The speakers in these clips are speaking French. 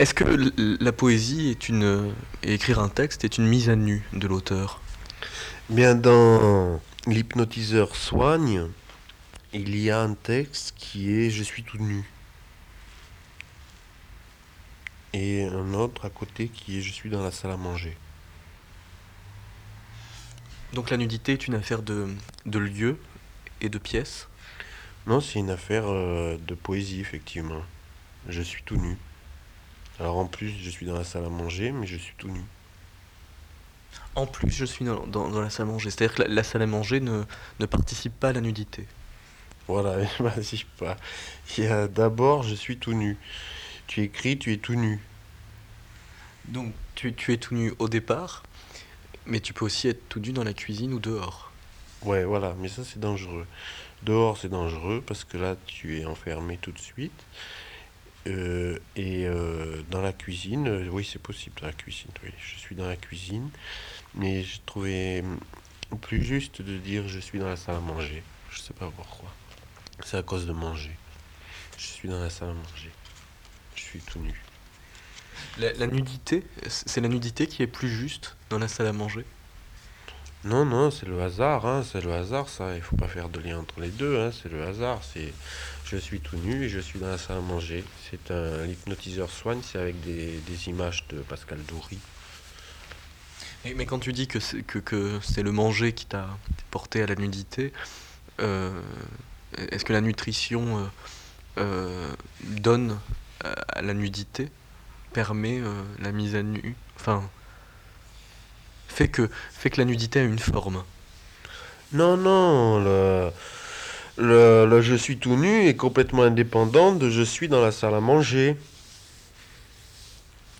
Est-ce que la poésie est une et écrire un texte est une mise à nu de l'auteur? Bien, dans L'hypnotiseur soigne, il y a un texte qui est Je suis tout nu. Et un autre à côté qui est Je suis dans la salle à manger. Donc la nudité est une affaire de, de lieu et de pièce? Non, c'est une affaire euh, de poésie, effectivement. Je suis tout nu. Alors en plus, je suis dans la salle à manger, mais je suis tout nu. En plus, je suis dans, dans- dans la salle à manger. C'est-à-dire que la, la salle à manger ne, ne participe pas à la nudité. Voilà, vas-y pas. Il y a d'abord, je suis tout nu. Tu écris, tu es tout nu. Donc tu, tu es tout nu au départ, mais tu peux aussi être tout nu dans la cuisine ou dehors. Ouais, voilà, mais ça c'est dangereux. Dehors c'est dangereux parce que là tu es enfermé tout de suite. Euh, et euh, dans la cuisine, euh, oui c'est possible dans la cuisine, oui. Je suis dans la cuisine, mais j'ai trouvé hum, plus juste de dire je suis dans la salle à manger. Je sais pas pourquoi. C'est à cause de manger. Je suis dans la salle à manger. Je suis tout nu. La nudité, c'est la nudité qui est plus juste dans la salle à manger? Non, non, c'est le hasard, hein, c'est le hasard, ça. Il faut pas faire de lien entre les deux, hein, c'est le hasard. C'est, je suis tout nu et je suis dans la salle à manger. C'est un l'hypnotiseur soigne, c'est avec des, images de Pascal Doury. Mais, quand tu dis que c'est, le manger qui t'a porté à la nudité, euh, est-ce que la nutrition euh, euh, donne à, la nudité, permet la mise à nu, enfin, fait que, fait que la nudité a une forme Non, non, le, le, le je suis tout nu est complètement indépendant de je suis dans la salle à manger.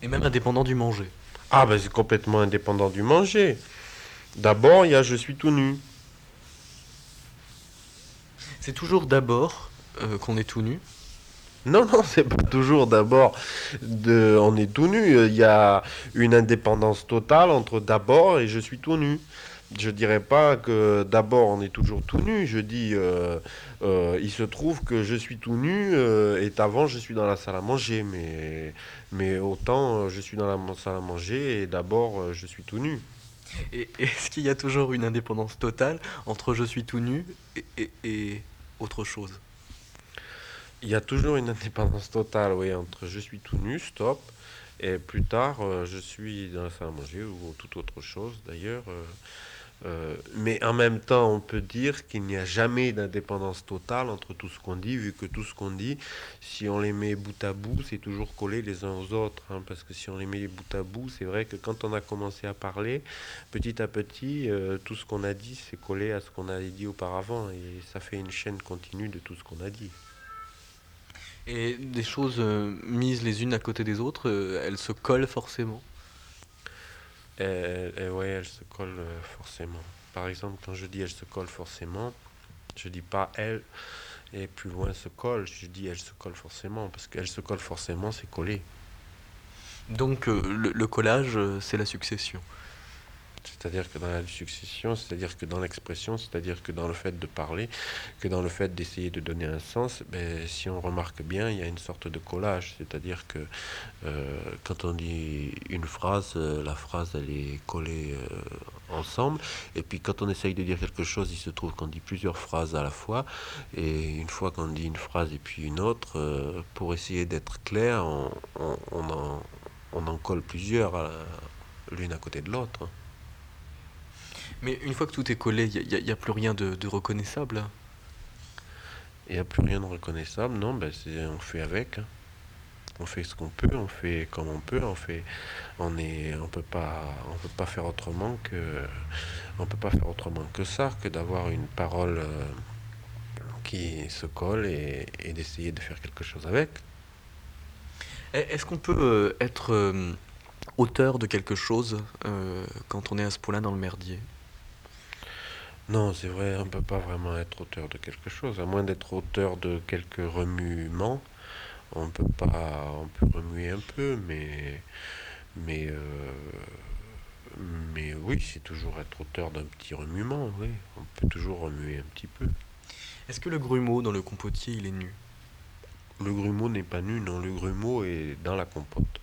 Et même indépendant du manger. Ah, ben c'est complètement indépendant du manger. D'abord, il y a je suis tout nu. C'est toujours d'abord euh, qu'on est tout nu. Non, non, c'est pas toujours d'abord de on est tout nu. Il y a une indépendance totale entre d'abord et je suis tout nu. Je dirais pas que d'abord on est toujours tout nu. Je dis euh, euh, il se trouve que je suis tout nu euh, et avant je suis dans la salle à manger. Mais, autant je suis dans la salle à manger et d'abord je suis tout nu. Et est-ce qu'il y a toujours une indépendance totale entre je suis tout nu et autre chose? Il y a toujours une indépendance totale, oui, entre je suis tout nu, stop, et plus tard, euh, je suis dans la salle à manger ou toute autre chose d'ailleurs. euh, euh, mais en même temps, on peut dire qu'il n'y a jamais d'indépendance totale entre tout ce qu'on dit, vu que tout ce qu'on dit, si on les met bout à bout, c'est toujours collé les uns aux autres. hein, parce que si on les met bout à bout, c'est vrai que quand on a commencé à parler, petit à petit, tout ce qu'on a dit, c'est collé à ce qu'on avait dit auparavant. Et ça fait une chaîne continue de tout ce qu'on a dit. Et des choses euh, mises les unes à côté des autres, euh, elles se collent forcément. Elle, elle- ouais, elle se colle euh, forcément. Par exemple, quand je dis elle se colle forcément, je dis pas elle et plus loin se colle, je dis elle se colle forcément, parce qu'elle se colle forcément, c'est collé. Donc le, le collage, c'est la succession. C'est-à-dire que dans la succession, c'est-à-dire que dans l'expression, c'est-à-dire que dans le fait de parler, que dans le fait d'essayer de donner un sens, ben, si on remarque bien, il y a une sorte de collage. C'est-à-dire que euh, quand on dit une phrase, euh, la phrase elle est collée euh, ensemble. Et puis quand on essaye de dire quelque chose, il se trouve qu'on dit plusieurs phrases à la fois. Et une fois qu'on dit une phrase et puis une autre, pour essayer d'être clair, on, on- en, on en colle plusieurs l'une à côté de l'autre. Mais une fois que tout est collé, il n'y a, plus rien de, de reconnaissable. Il n'y a plus rien de reconnaissable, non, ben on fait avec. hein. On fait ce qu'on peut, on fait comme on peut, on fait, on est, on peut pas, on peut pas faire autrement que, on peut pas faire autrement que ça, que d'avoir une parole euh, qui se colle et, et d'essayer de faire quelque chose avec. Et Est-ce qu'on peut euh, être euh, auteur de quelque chose euh, quand on est à ce point-là dans le merdier? Non, c'est vrai, on peut pas vraiment être auteur de quelque chose, à moins d'être auteur de quelques remuements. On peut pas, on peut remuer un peu, mais, mais, euh, mais oui, c'est toujours être auteur d'un petit remuement, oui. On peut toujours remuer un petit peu. Est-ce que le grumeau dans le compotier, il est nu? Le grumeau n'est pas nu, non, le grumeau est dans la compote.